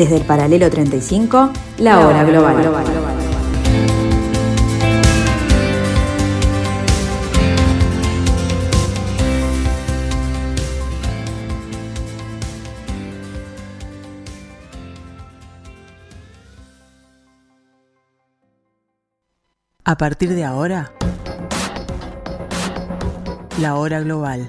Desde el paralelo 35, la hora global. A partir de ahora, la hora global.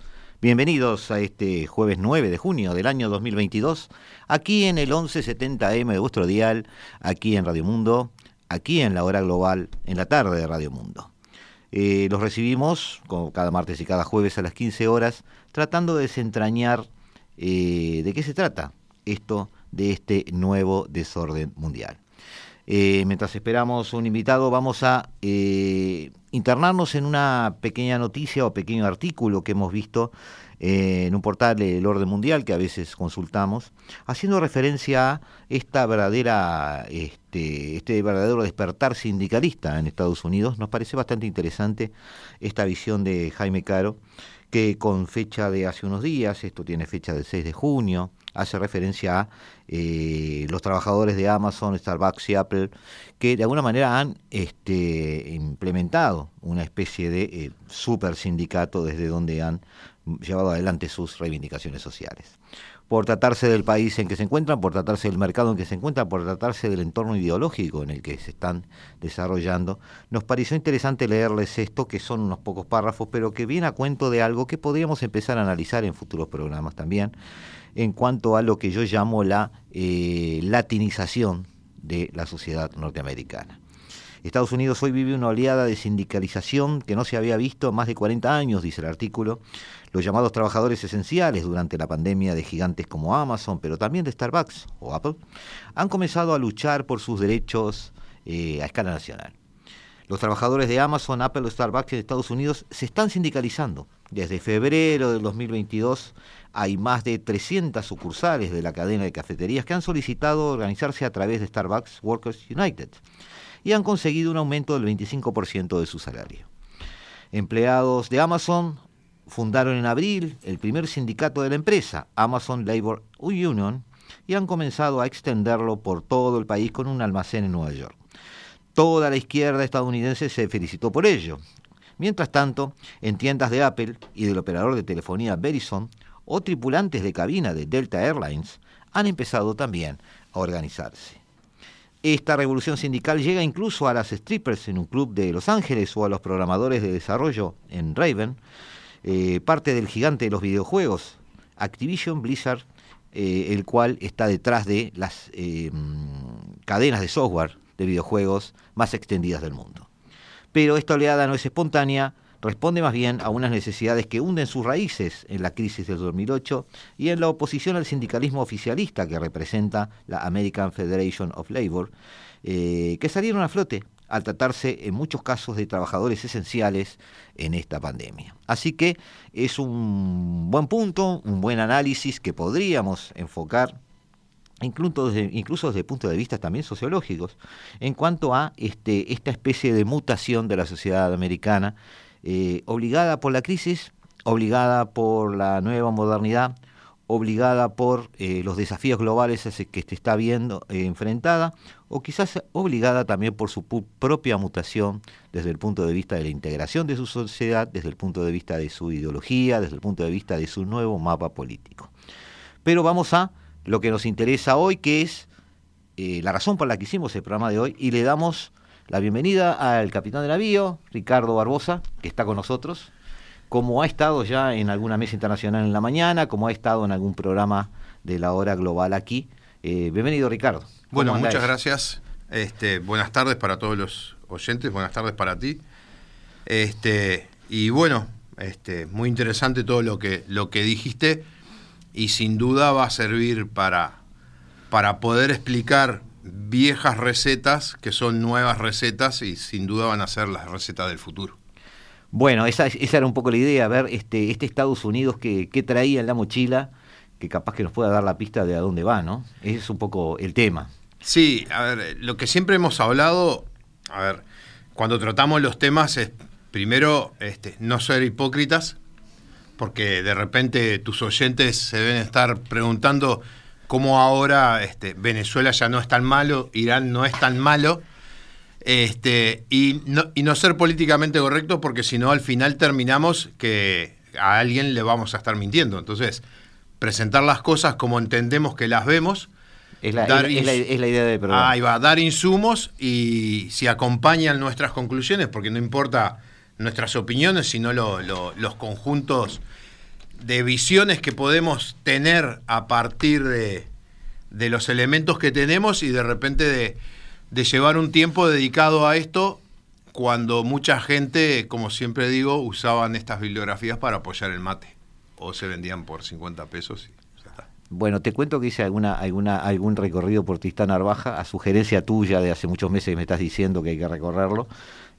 bienvenidos a este jueves 9 de junio del año 2022, aquí en el 1170M de vuestro dial, aquí en Radio Mundo, aquí en la hora global, en la tarde de Radio Mundo. Eh, los recibimos como cada martes y cada jueves a las 15 horas, tratando de desentrañar eh, de qué se trata esto de este nuevo desorden mundial. Eh, mientras esperamos un invitado, vamos a internarnos en una pequeña noticia o pequeño artículo que hemos visto eh, en un portal El Orden Mundial que a veces consultamos, haciendo referencia a esta verdadera, este, este verdadero despertar sindicalista en Estados Unidos. Nos parece bastante interesante esta visión de Jaime Caro, que con fecha de hace unos días, esto tiene fecha del 6 de junio, hace referencia a eh, los trabajadores de Amazon, Starbucks y Apple, que de alguna manera han este, implementado una especie de eh, super sindicato desde donde han llevado adelante sus reivindicaciones sociales. Por tratarse del país en que se encuentran, por tratarse del mercado en que se encuentran, por tratarse del entorno ideológico en el que se están desarrollando, nos pareció interesante leerles esto, que son unos pocos párrafos, pero que viene a cuento de algo que podríamos empezar a analizar en futuros programas también, en cuanto a lo que yo llamo la eh, latinización de la sociedad norteamericana. Estados Unidos hoy vive una oleada de sindicalización que no se había visto más de 40 años, dice el artículo. Los llamados trabajadores esenciales durante la pandemia de gigantes como Amazon, pero también de Starbucks o Apple, han comenzado a luchar por sus derechos eh, a escala nacional. Los trabajadores de Amazon, Apple o Starbucks en Estados Unidos se están sindicalizando. Desde febrero del 2022 hay más de 300 sucursales de la cadena de cafeterías que han solicitado organizarse a través de Starbucks Workers United y han conseguido un aumento del 25% de su salario. Empleados de Amazon fundaron en abril el primer sindicato de la empresa, Amazon Labor Union, y han comenzado a extenderlo por todo el país con un almacén en Nueva York. Toda la izquierda estadounidense se felicitó por ello. Mientras tanto, en tiendas de Apple y del operador de telefonía Verizon, o tripulantes de cabina de Delta Airlines han empezado también a organizarse. Esta revolución sindical llega incluso a las strippers en un club de Los Ángeles o a los programadores de desarrollo en Raven, eh, parte del gigante de los videojuegos, Activision Blizzard, eh, el cual está detrás de las eh, cadenas de software de videojuegos más extendidas del mundo. Pero esta oleada no es espontánea, responde más bien a unas necesidades que hunden sus raíces en la crisis del 2008 y en la oposición al sindicalismo oficialista que representa la American Federation of Labor, eh, que salieron a flote al tratarse en muchos casos de trabajadores esenciales en esta pandemia. Así que es un buen punto, un buen análisis que podríamos enfocar incluso desde, incluso desde punto de vista también sociológicos, en cuanto a este, esta especie de mutación de la sociedad americana eh, obligada por la crisis, obligada por la nueva modernidad, obligada por eh, los desafíos globales que se está viendo eh, enfrentada, o quizás obligada también por su propia mutación desde el punto de vista de la integración de su sociedad, desde el punto de vista de su ideología, desde el punto de vista de su nuevo mapa político. Pero vamos a lo que nos interesa hoy, que es la razón por la que hicimos el programa de hoy, y le damos la bienvenida al capitán de navío, Ricardo Barbosa, que está con nosotros, como ha estado ya en alguna mesa internacional en la mañana, como ha estado en algún programa de la hora global aquí. Eh, bienvenido, Ricardo. Bueno, muchas gracias. Este, buenas tardes para todos los oyentes, buenas tardes para ti. Este, y bueno, este, muy interesante todo lo que, lo que dijiste y sin duda va a servir para, para poder explicar viejas recetas que son nuevas recetas y sin duda van a ser las recetas del futuro. Bueno, esa, esa era un poco la idea, ver este, este Estados Unidos que, que traía en la mochila, que capaz que nos pueda dar la pista de a dónde va, ¿no? Ese es un poco el tema. Sí, a ver, lo que siempre hemos hablado, a ver, cuando tratamos los temas es primero este, no ser hipócritas, porque de repente tus oyentes se deben estar preguntando cómo ahora este, Venezuela ya no es tan malo, Irán no es tan malo, este, y, no, y no ser políticamente correcto, porque si no al final terminamos que a alguien le vamos a estar mintiendo. Entonces, presentar las cosas como entendemos que las vemos. Es la, es, es la, es la idea programa. Ahí va, dar insumos y si acompañan nuestras conclusiones, porque no importa nuestras opiniones, sino lo, lo, los conjuntos de visiones que podemos tener a partir de, de los elementos que tenemos y de repente de, de, llevar un tiempo dedicado a esto cuando mucha gente, como siempre digo, usaban estas bibliografías para apoyar el mate o se vendían por 50 pesos. Y, bueno, te cuento que hice alguna, alguna, algún recorrido por Tristán Narvaja, a sugerencia tuya de hace muchos meses me estás diciendo que hay que recorrerlo.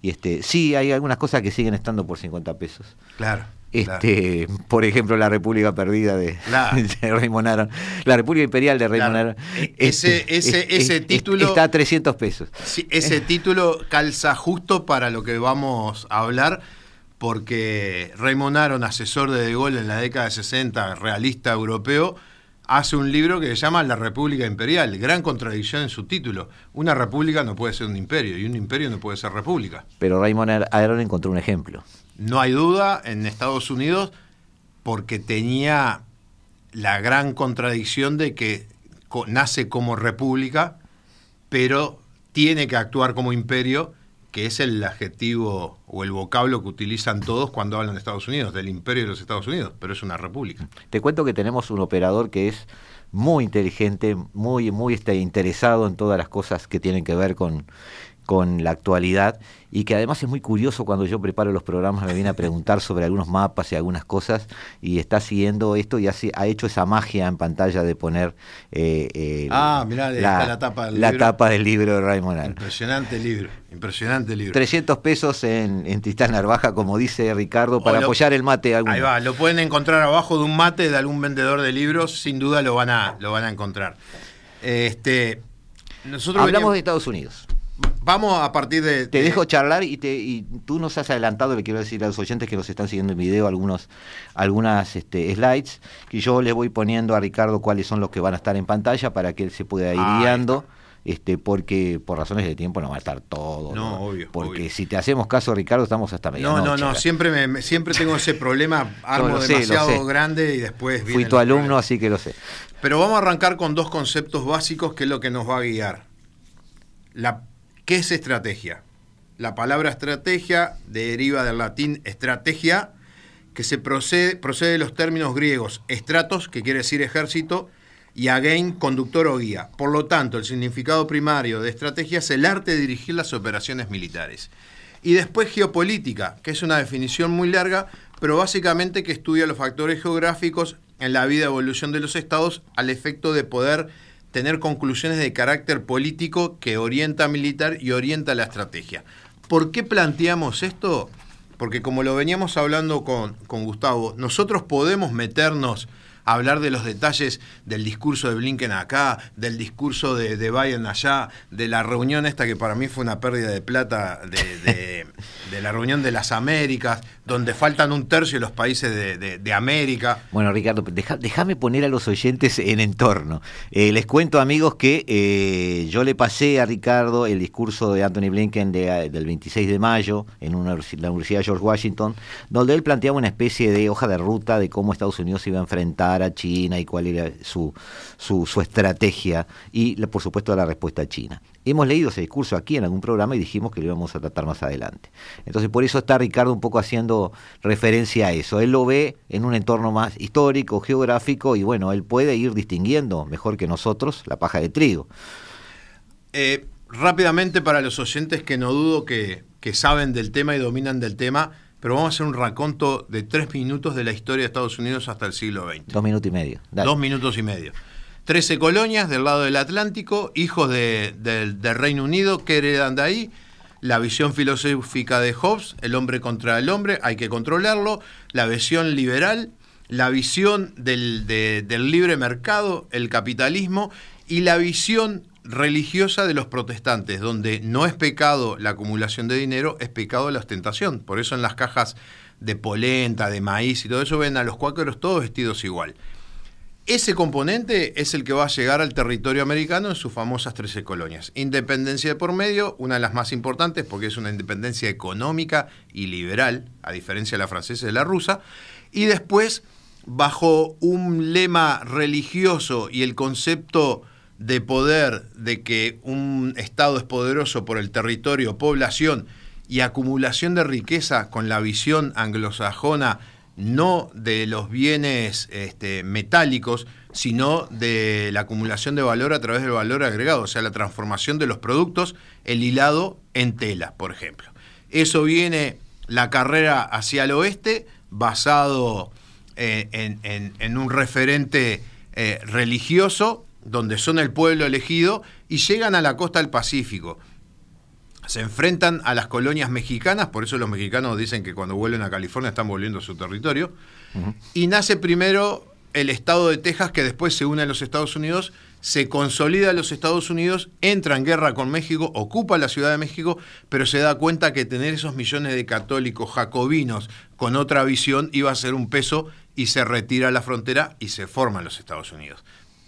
Y este, sí, hay algunas cosas que siguen estando por 50 pesos. Claro. Este, claro. por ejemplo, la República Perdida de, claro. de Raymond Aron, la República Imperial de Raymond claro. Aron. Ese, ese, este, ese es, título está a 300 pesos. Sí, ese título calza justo para lo que vamos a hablar, porque Raymond Aron, asesor de De Gaulle en la década de 60, realista europeo, hace un libro que se llama La República Imperial. Gran contradicción en su título. Una república no puede ser un imperio y un imperio no puede ser república. Pero Raymond Aron encontró un ejemplo. No hay duda en Estados Unidos porque tenía la gran contradicción de que nace como república, pero tiene que actuar como imperio, que es el adjetivo o el vocablo que utilizan todos cuando hablan de Estados Unidos, del imperio de los Estados Unidos, pero es una república. Te cuento que tenemos un operador que es muy inteligente, muy, muy este, interesado en todas las cosas que tienen que ver con, con la actualidad y que además es muy curioso cuando yo preparo los programas, me viene a preguntar sobre algunos mapas y algunas cosas y está siguiendo esto y hace, ha hecho esa magia en pantalla de poner eh, eh, ah, mirá, la, la, tapa del la libro. tapa del libro de Raymond. Impresionante libro, impresionante libro. 300 pesos en, en Tristán Narvaja, como dice Ricardo, para lo, apoyar el mate. Ahí va, lo pueden encontrar abajo de un mate de algún vendedor de libros, sin duda lo van a, lo van a encontrar. Este, nosotros Hablamos veníamos... de Estados Unidos vamos a partir de... Te de... dejo charlar y, te, y tú nos has adelantado, le quiero decir a los oyentes que nos están siguiendo en video, algunos, algunas este, slides, que yo les voy poniendo a Ricardo cuáles son los que van a estar en pantalla para que él se pueda ir ah, guiando. Este, porque por razones de tiempo no va a estar todo. No, ¿no? obvio. Porque obvio. si te hacemos caso, Ricardo, estamos hasta media No, no, no, siempre, me, siempre tengo ese problema, armo sé, demasiado grande y después... Fui tu alumno, problemas. así que lo sé. Pero vamos a arrancar con dos conceptos básicos que es lo que nos va a guiar. La ¿Qué es estrategia? La palabra estrategia deriva del latín estrategia, que se procede, procede de los términos griegos estratos, que quiere decir ejército, y again, conductor o guía. Por lo tanto, el significado primario de estrategia es el arte de dirigir las operaciones militares. Y después geopolítica, que es una definición muy larga, pero básicamente que estudia los factores geográficos en la vida y evolución de los estados al efecto de poder tener conclusiones de carácter político que orienta militar y orienta la estrategia. ¿Por qué planteamos esto? Porque como lo veníamos hablando con, con Gustavo, nosotros podemos meternos a hablar de los detalles del discurso de Blinken acá, del discurso de, de, Biden allá, de la reunión esta que para mí fue una pérdida de plata, de, de, de la reunión de las Américas, donde faltan un tercio de los países de, América. Bueno, Ricardo, déjame poner a los oyentes en entorno. Eh, les cuento, amigos, que eh, yo le pasé a Ricardo el discurso de Anthony Blinken del 26 de mayo en una, la Universidad de George Washington, donde él planteaba una especie de hoja de ruta de cómo Estados Unidos iba a enfrentar a China y cuál era su, su, su estrategia y, por supuesto, la respuesta China. Hemos leído ese discurso aquí en algún programa y dijimos que lo íbamos a tratar más adelante. Entonces, por eso está Ricardo un poco haciendo referencia a eso. Él lo ve en un entorno más histórico, geográfico, y bueno, él puede ir distinguiendo mejor que nosotros la paja de trigo. Eh, rápidamente, para los oyentes que no dudo que, que saben del tema y dominan del tema, pero vamos a hacer un raconto de tres minutos de la historia de Estados Unidos hasta el siglo XX. Dos minutos y medio. Dale. Dos minutos y medio. 13 colonias del lado del Atlántico, hijos del Reino Unido que heredan de ahí, la visión filosófica de Hobbes, el hombre contra el hombre, hay que controlarlo, la visión liberal, la visión del, del libre mercado, el capitalismo, y la visión religiosa de los protestantes, donde no es pecado la acumulación de dinero, es pecado la ostentación. Por eso en las cajas de polenta, de maíz y todo eso ven a los cuáqueros todos vestidos igual. Ese componente es el que va a llegar al territorio americano en sus famosas 13 colonias. Independencia de por medio, una de las más importantes porque es una independencia económica y liberal, a diferencia de la francesa y de la rusa. Y después, bajo un lema religioso y el concepto de poder, de que un Estado es poderoso por el territorio, población y acumulación de riqueza con la visión anglosajona no de los bienes este, metálicos, sino de la acumulación de valor a través del valor agregado, o sea, la transformación de los productos, el hilado en tela, por ejemplo. Eso viene la carrera hacia el oeste, basado eh, en, un referente eh, religioso donde son el pueblo elegido, y llegan a la costa del Pacífico. Se enfrentan a las colonias mexicanas, por eso los mexicanos dicen que cuando vuelven a California están volviendo a su territorio, y nace primero el estado de Texas que después se une a los Estados Unidos, se consolida a los Estados Unidos, entra en guerra con México, ocupa la Ciudad de México, pero se da cuenta que tener esos millones de católicos jacobinos con otra visión iba a ser un peso y se retira a la frontera y se forman los Estados Unidos.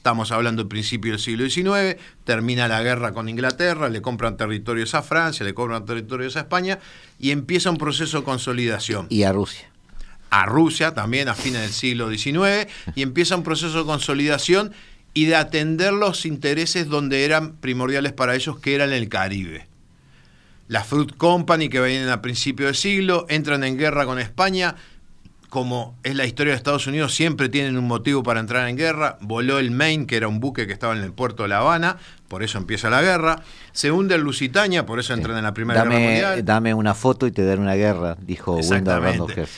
Estamos hablando del principio del siglo XIX, termina la guerra con Inglaterra, le compran territorios a Francia, le compran territorios a España y empieza un proceso de consolidación. Y a Rusia. A Rusia también a fines del siglo XIX y empieza un proceso de consolidación y de atender los intereses donde eran primordiales para ellos, que eran el Caribe. La Fruit Company, que vienen a principio del siglo, entran en guerra con España, como es la historia de Estados Unidos, siempre tienen un motivo para entrar en guerra. Voló el Maine, que era un buque que estaba en el puerto de La Habana, por eso empieza la guerra. Se hunde el Lusitania, por eso entran en la Primera Guerra Mundial. Dame una foto y te daré una guerra, dijo Wendell Randolph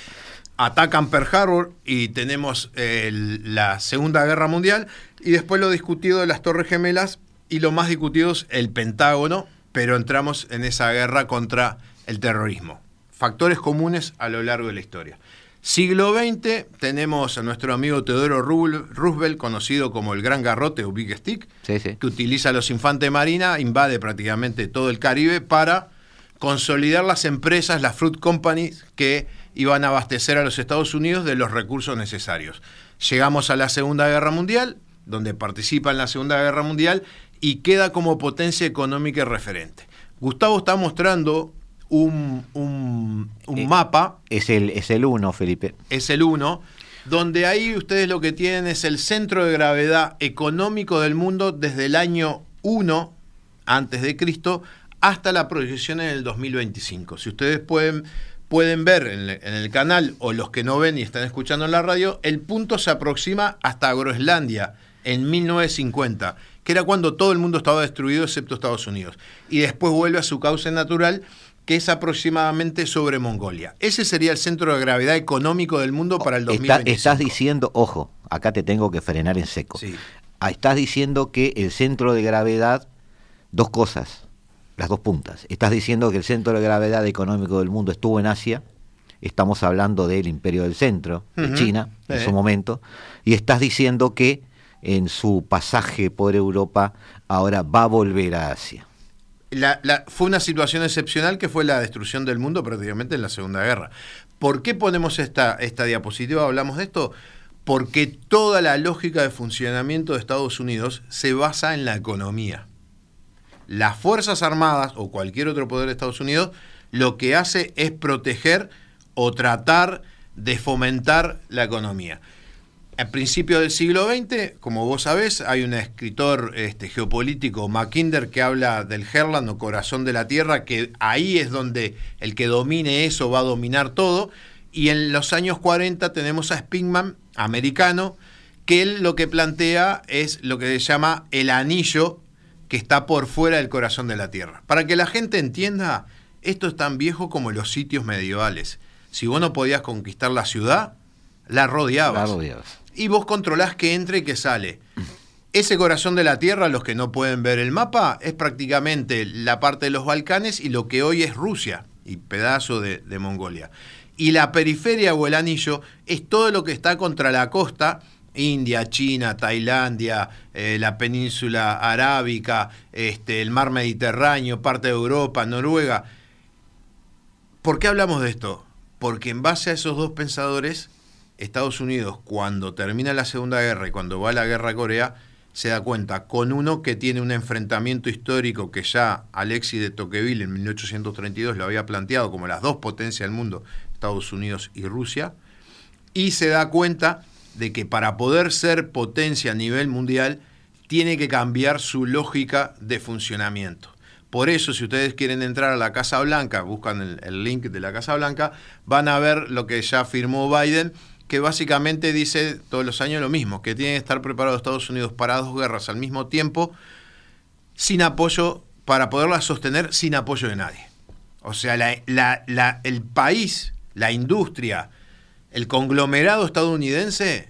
Atacan Pearl Harbor y tenemos la Segunda Guerra Mundial. Y después lo discutido de las Torres Gemelas y lo más discutido es el Pentágono, pero entramos en esa guerra contra el terrorismo. Factores comunes a lo largo de la historia. Siglo XX, tenemos a nuestro amigo Teodoro Roosevelt, conocido como el Gran Garrote o Big Stick, que utiliza a los infantes marina, invade prácticamente todo el Caribe para consolidar las empresas, las fruit companies que iban a abastecer a los Estados Unidos de los recursos necesarios. Llegamos a la Segunda Guerra Mundial, donde participa en la Segunda Guerra Mundial y queda como potencia económica y referente. Gustavo está mostrando un, eh, mapa. Es el 1, es el uno, Felipe. Es el 1, donde ahí ustedes lo que tienen es el centro de gravedad económico del mundo desde el año 1 antes de Cristo hasta la proyección en el 2025. Si ustedes pueden, pueden ver en, en, el canal o los que no ven y están escuchando en la radio, el punto se aproxima hasta Groenlandia en 1950 que era cuando todo el mundo estaba destruido excepto Estados Unidos. Y después vuelve a su causa natural que es aproximadamente sobre Mongolia. Ese sería el centro de gravedad económico del mundo para el 2025. estás diciendo, ojo, acá te tengo que frenar en seco. Ah, estás diciendo que el centro de gravedad, dos cosas, las dos puntas. Estás diciendo que el centro de gravedad económico del mundo estuvo en Asia, estamos hablando del imperio del centro, de China, en su momento, y estás diciendo que en su pasaje por Europa ahora va a volver a Asia fue una situación excepcional que fue la destrucción del mundo prácticamente en la Segunda Guerra. ¿Por qué ponemos esta, esta diapositiva? Hablamos de esto. Porque toda la lógica de funcionamiento de Estados Unidos se basa en la economía. Las Fuerzas Armadas o cualquier otro poder de Estados Unidos lo que hace es proteger o tratar de fomentar la economía. A principios del siglo XX, como vos sabés, hay un escritor este, geopolítico, Mackinder, que habla del Herland o corazón de la Tierra, que ahí es donde el que domine eso va a dominar todo. Y en los años 40 tenemos a Spingman, americano, que él lo que plantea es lo que se llama el anillo que está por fuera del corazón de la Tierra. Para que la gente entienda, esto es tan viejo como los sitios medievales. Si vos no podías conquistar la ciudad, la rodeabas. La rodeabas y vos controlás que entra y que sale. Ese corazón de la Tierra, los que no pueden ver el mapa, es prácticamente la parte de los Balcanes y lo que hoy es Rusia y pedazo de, Mongolia. Y la periferia o el anillo es todo lo que está contra la costa, India, China, Tailandia, eh, la península arábica, este, el mar Mediterráneo, parte de Europa, Noruega. ¿Por qué hablamos de esto? Porque en base a esos dos pensadores, Estados Unidos, cuando termina la Segunda Guerra y cuando va a la Guerra Corea, se da cuenta con uno que tiene un enfrentamiento histórico que ya Alexis de Tocqueville en 1832 lo había planteado como las dos potencias del mundo, Estados Unidos y Rusia, y se da cuenta de que para poder ser potencia a nivel mundial tiene que cambiar su lógica de funcionamiento. Por eso, si ustedes quieren entrar a la Casa Blanca, buscan el, el link de la Casa Blanca, van a ver lo que ya firmó Biden, que básicamente dice todos los años lo mismo, que tiene que estar preparado Estados Unidos para dos guerras al mismo tiempo, sin apoyo, para poderlas sostener sin apoyo de nadie. O sea, el país, la industria, el conglomerado estadounidense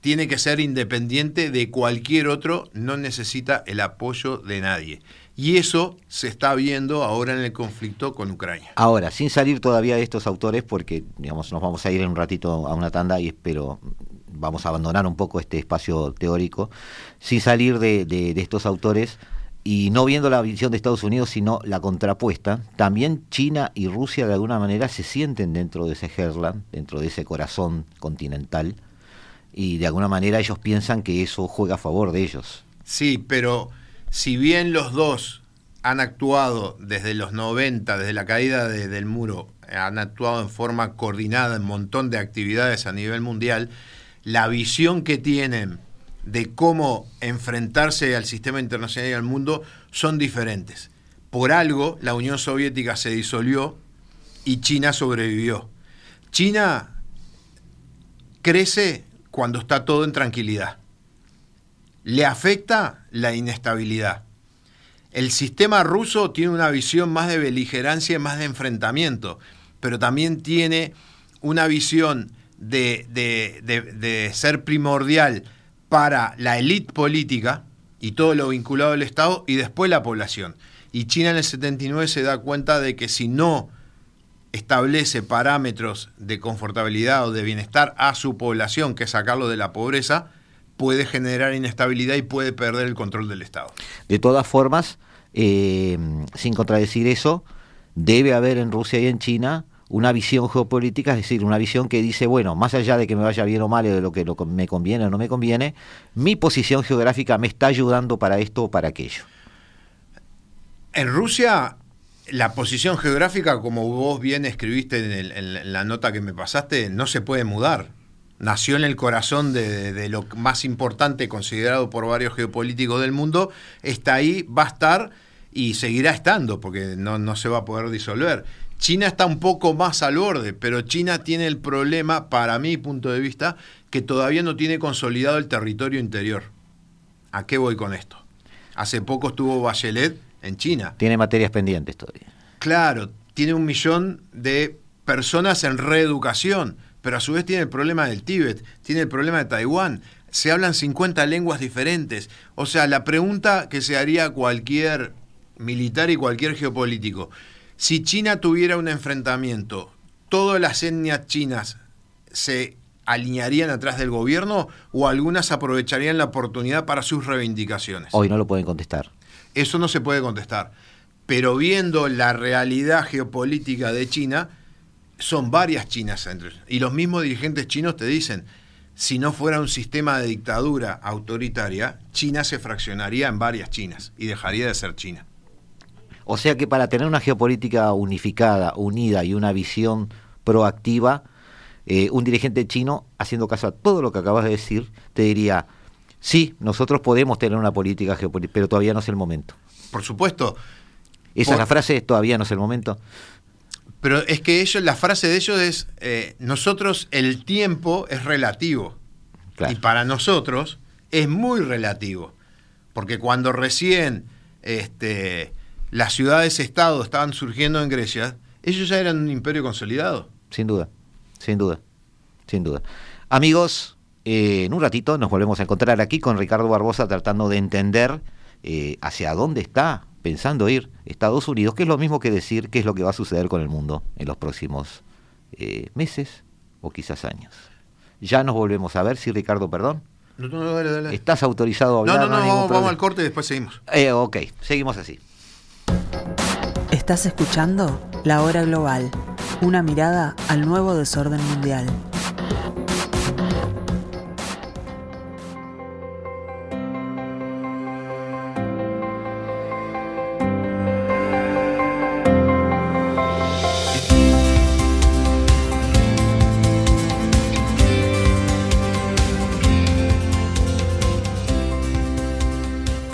tiene que ser independiente de cualquier otro, no necesita el apoyo de nadie. Y eso se está viendo ahora en el conflicto con Ucrania. Ahora, sin salir todavía de estos autores, porque digamos nos vamos a ir en un ratito a una tanda y espero vamos a abandonar un poco este espacio teórico, sin salir de, estos autores y no viendo la visión de Estados Unidos, sino la contrapuesta, también China y Rusia de alguna manera se sienten dentro de ese Herland, dentro de ese corazón continental, y de alguna manera ellos piensan que eso juega a favor de ellos. Sí, pero si bien los dos han actuado desde los 90, desde la caída del muro, han actuado en forma coordinada en un montón de actividades a nivel mundial, la visión que tienen de cómo enfrentarse al sistema internacional y al mundo son diferentes. Por algo, la Unión Soviética se disolvió y China sobrevivió. China crece cuando está todo en tranquilidad le afecta la inestabilidad. El sistema ruso tiene una visión más de beligerancia y más de enfrentamiento, pero también tiene una visión de, ser primordial para la élite política y todo lo vinculado al Estado y después la población. Y China en el 79 se da cuenta de que si no establece parámetros de confortabilidad o de bienestar a su población, que es sacarlo de la pobreza, puede generar inestabilidad y puede perder el control del Estado. De todas formas, eh, sin contradecir eso, debe haber en Rusia y en China una visión geopolítica, es decir, una visión que dice, bueno, más allá de que me vaya bien o mal, de lo que me conviene o no me conviene, mi posición geográfica me está ayudando para esto o para aquello. En Rusia, la posición geográfica, como vos bien escribiste en la nota que me pasaste, no se puede mudar nació en el corazón de, lo más importante considerado por varios geopolíticos del mundo, está ahí, va a estar y seguirá estando, porque no, no se va a poder disolver. China está un poco más al borde, pero China tiene el problema, para mi punto de vista, que todavía no tiene consolidado el territorio interior. ¿A qué voy con esto? Hace poco estuvo Bachelet en China. Tiene materias pendientes todavía. Claro, tiene un millón de personas en reeducación pero a su vez tiene el problema del Tíbet, tiene el problema de Taiwán, se hablan 50 lenguas diferentes. O sea, la pregunta que se haría cualquier militar y cualquier geopolítico, si China tuviera un enfrentamiento, ¿todas las etnias chinas se alinearían atrás del gobierno o algunas aprovecharían la oportunidad para sus reivindicaciones? Hoy no lo pueden contestar. Eso no se puede contestar. Pero viendo la realidad geopolítica de China, son varias Chinas Y los mismos dirigentes chinos te dicen, si no fuera un sistema de dictadura autoritaria, China se fraccionaría en varias Chinas y dejaría de ser China. O sea que para tener una geopolítica unificada, unida y una visión proactiva, eh, un dirigente chino, haciendo caso a todo lo que acabas de decir, te diría, sí, nosotros podemos tener una política geopolítica, pero todavía no es el momento. Por supuesto. Esa es la frase, todavía no es el momento. Pero es que ellos, la frase de ellos es, eh, nosotros el tiempo es relativo. Y para nosotros es muy relativo. Porque cuando recién este, las ciudades-estado estaban surgiendo en Grecia, ellos ya eran un imperio consolidado. Sin duda, sin duda, sin duda. Amigos, Eh, en un ratito nos volvemos a encontrar aquí con Ricardo Barbosa tratando de entender eh, hacia dónde está pensando ir Estados Unidos, que es lo mismo que decir qué es lo que va a suceder con el mundo en los próximos eh, meses o quizás años. Ya nos volvemos a ver, sí, Ricardo, perdón. No, no, dale, dale. ¿Estás autorizado a hablar? No, no, no, ningún vamos, al corte y después seguimos. Eh, ok, seguimos así. Estás escuchando La Hora Global, una mirada al nuevo desorden mundial.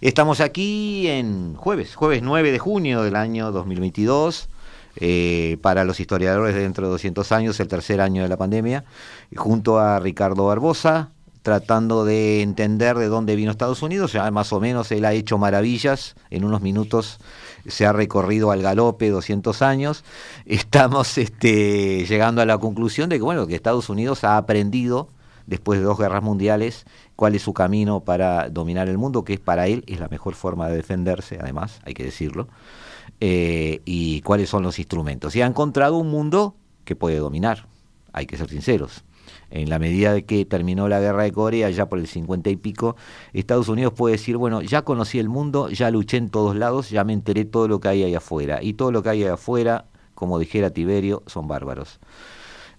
Estamos aquí en jueves, jueves 9 de junio del año 2022. eh, para los historiadores de dentro de 200 años, el tercer año de la pandemia, junto a Ricardo Barbosa, tratando de entender de dónde vino Estados Unidos. Ya más o menos él ha hecho maravillas. En unos minutos se ha recorrido al galope 200 años. Estamos este, llegando a la conclusión de que, bueno, que Estados Unidos ha aprendido después de dos guerras mundiales, cuál es su camino para dominar el mundo, que es para él es la mejor forma de defenderse, además, hay que decirlo, eh, y cuáles son los instrumentos. Y ha encontrado un mundo que puede dominar, hay que ser sinceros. En la medida de que terminó la guerra de Corea, ya por el 50 y pico, Estados Unidos puede decir, bueno, ya conocí el mundo, ya luché en todos lados, ya me enteré todo lo que hay ahí afuera. Y todo lo que hay ahí afuera, como dijera Tiberio, son bárbaros.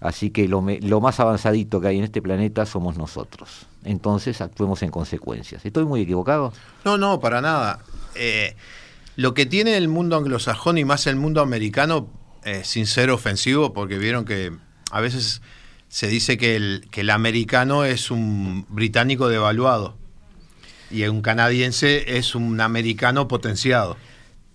Así que lo, me- lo más avanzadito que hay en este planeta somos nosotros. Entonces actuemos en consecuencias. ¿Estoy muy equivocado? No, no, para nada. Eh, lo que tiene el mundo anglosajón y más el mundo americano, eh, sin ser ofensivo, porque vieron que a veces se dice que el, que el americano es un británico devaluado y un canadiense es un americano potenciado.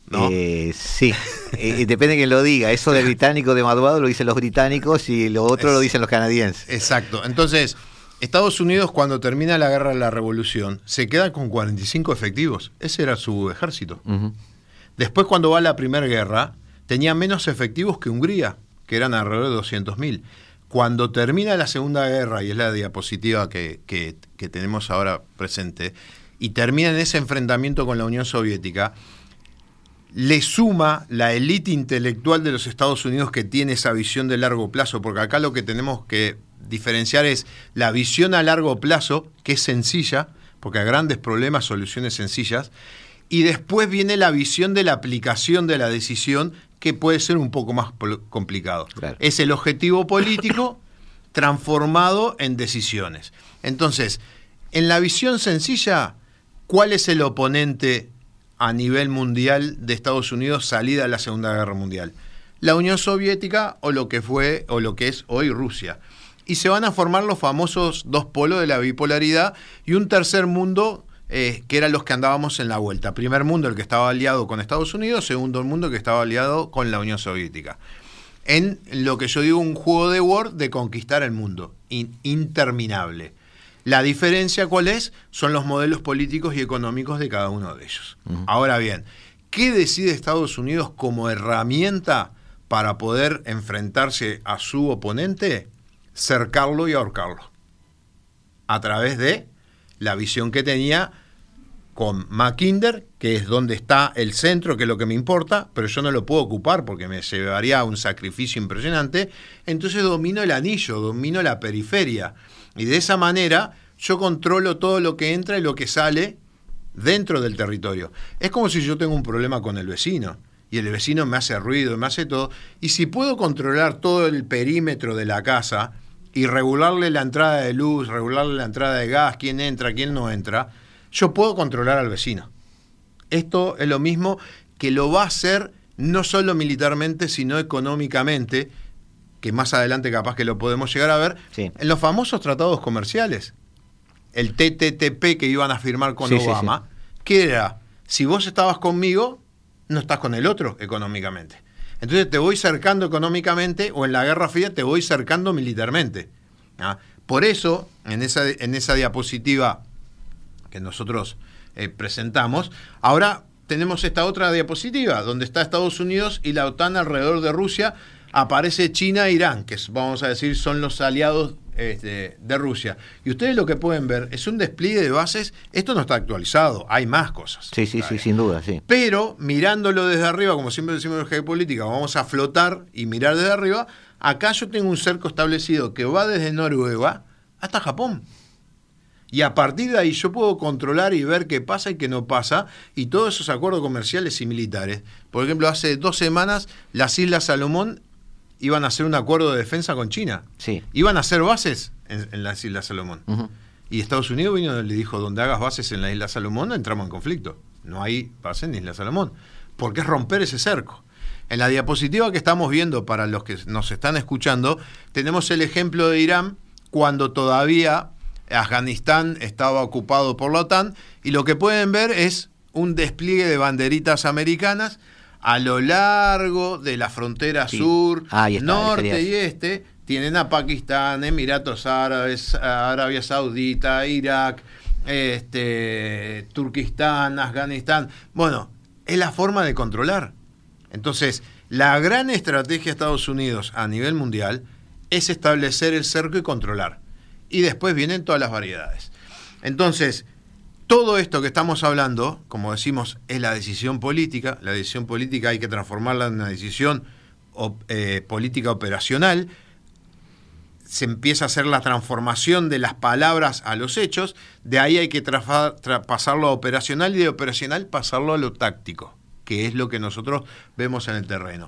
¿no? Eh, sí, Eh, depende de quién lo diga. Eso de británico de madrugada lo dicen los británicos y lo otro lo dicen los canadienses. Exacto. Entonces, Estados Unidos cuando termina la guerra de la revolución se queda con 45 efectivos. Ese era su ejército. Después, cuando va la Primera Guerra, tenía menos efectivos que Hungría, que eran alrededor de 200.000. Cuando termina la Segunda Guerra, y es la diapositiva que, que- que tenemos ahora presente, y termina en ese enfrentamiento con la Unión Soviética, le suma la élite intelectual de los Estados Unidos que tiene esa visión de largo plazo, porque acá lo que tenemos que diferenciar es la visión a largo plazo, que es sencilla, porque a grandes problemas soluciones sencillas, y después viene la visión de la aplicación de la decisión, que puede ser un poco más complicado. Claro. Es el objetivo político transformado en decisiones. Entonces, en la visión sencilla, ¿cuál es el oponente a nivel mundial de Estados Unidos salida de la Segunda Guerra Mundial? La Unión Soviética o lo que fue o lo que es hoy Rusia. Y se van a formar los famosos dos polos de la bipolaridad y un tercer mundo eh, que eran los que andábamos en la vuelta. Primer mundo el que estaba aliado con Estados Unidos, segundo el mundo que estaba aliado con la Unión Soviética en lo que yo digo un juego de Word de conquistar el mundo, in- interminable. La diferencia cuál es son los modelos políticos y económicos de cada uno de ellos. Ahora bien, ¿qué decide Estados Unidos como herramienta para poder enfrentarse a su oponente? Cercarlo y ahorcarlo. A través de la visión que tenía con Mackinder, que es donde está el centro, que es lo que me importa, pero yo no lo puedo ocupar porque me llevaría un sacrificio impresionante. Entonces domino el anillo, domino la periferia. Y de esa manera yo controlo todo lo que entra y lo que sale dentro del territorio. Es como si yo tengo un problema con el vecino y el vecino me hace ruido, me hace todo. Y si puedo controlar todo el perímetro de la casa y regularle la entrada de luz, regularle la entrada de gas, quién entra, quién no entra, yo puedo controlar al vecino. Esto es lo mismo que lo va a hacer no solo militarmente, sino económicamente, que más adelante capaz que lo podemos llegar a ver, Sí. en los famosos tratados comerciales. El TTTP que iban a firmar con Sí, sí, Obama, que era, si vos estabas conmigo, no estás con el otro económicamente. Entonces te voy cercando económicamente o en la Guerra Fría te voy cercando militarmente. ¿ah? Por eso, en esa, en esa diapositiva que nosotros eh, presentamos, ahora tenemos esta otra diapositiva donde está Estados Unidos y la OTAN alrededor de Rusia, aparece China e Irán, que vamos a decir son los aliados este, de Rusia. Y ustedes lo que pueden ver es un despliegue de bases. Esto no está actualizado, hay más cosas. Sí, sí, sí, sin duda, sí. Pero mirándolo desde arriba, como siempre decimos en geopolítica, vamos a flotar y mirar desde arriba. Acá yo tengo un cerco establecido que va desde Noruega hasta Japón. Y a partir de ahí yo puedo controlar y ver qué pasa y qué no pasa, y todos esos acuerdos comerciales y militares. Por ejemplo, hace dos semanas las Islas Salomón iban a hacer un acuerdo de defensa con China. Sí. Iban a hacer bases en, las Islas Salomón. Y Estados Unidos vino y le dijo, donde hagas bases en la Isla Salomón, entramos en conflicto. No hay base en Isla Salomón. Porque es romper ese cerco. En la diapositiva que estamos viendo, para los que nos están escuchando, tenemos el ejemplo de Irán cuando todavía Afganistán estaba ocupado por la OTAN y lo que pueden ver es un despliegue de banderitas americanas a lo largo de la frontera sur, norte y este, tienen a Pakistán, Emiratos Árabes, Arabia Saudita, Irak, este, Turquistán, Afganistán. Bueno, es la forma de controlar. Entonces, la gran estrategia de Estados Unidos a nivel mundial es establecer el cerco y controlar. Y después vienen todas las variedades. Entonces, todo esto que estamos hablando, como decimos, es la decisión política. La decisión política hay que transformarla en una decisión eh, política operacional. Se empieza a hacer la transformación de las palabras a los hechos. De ahí hay que pasarlo a operacional y de operacional pasarlo a lo táctico, que es lo que nosotros vemos en el terreno.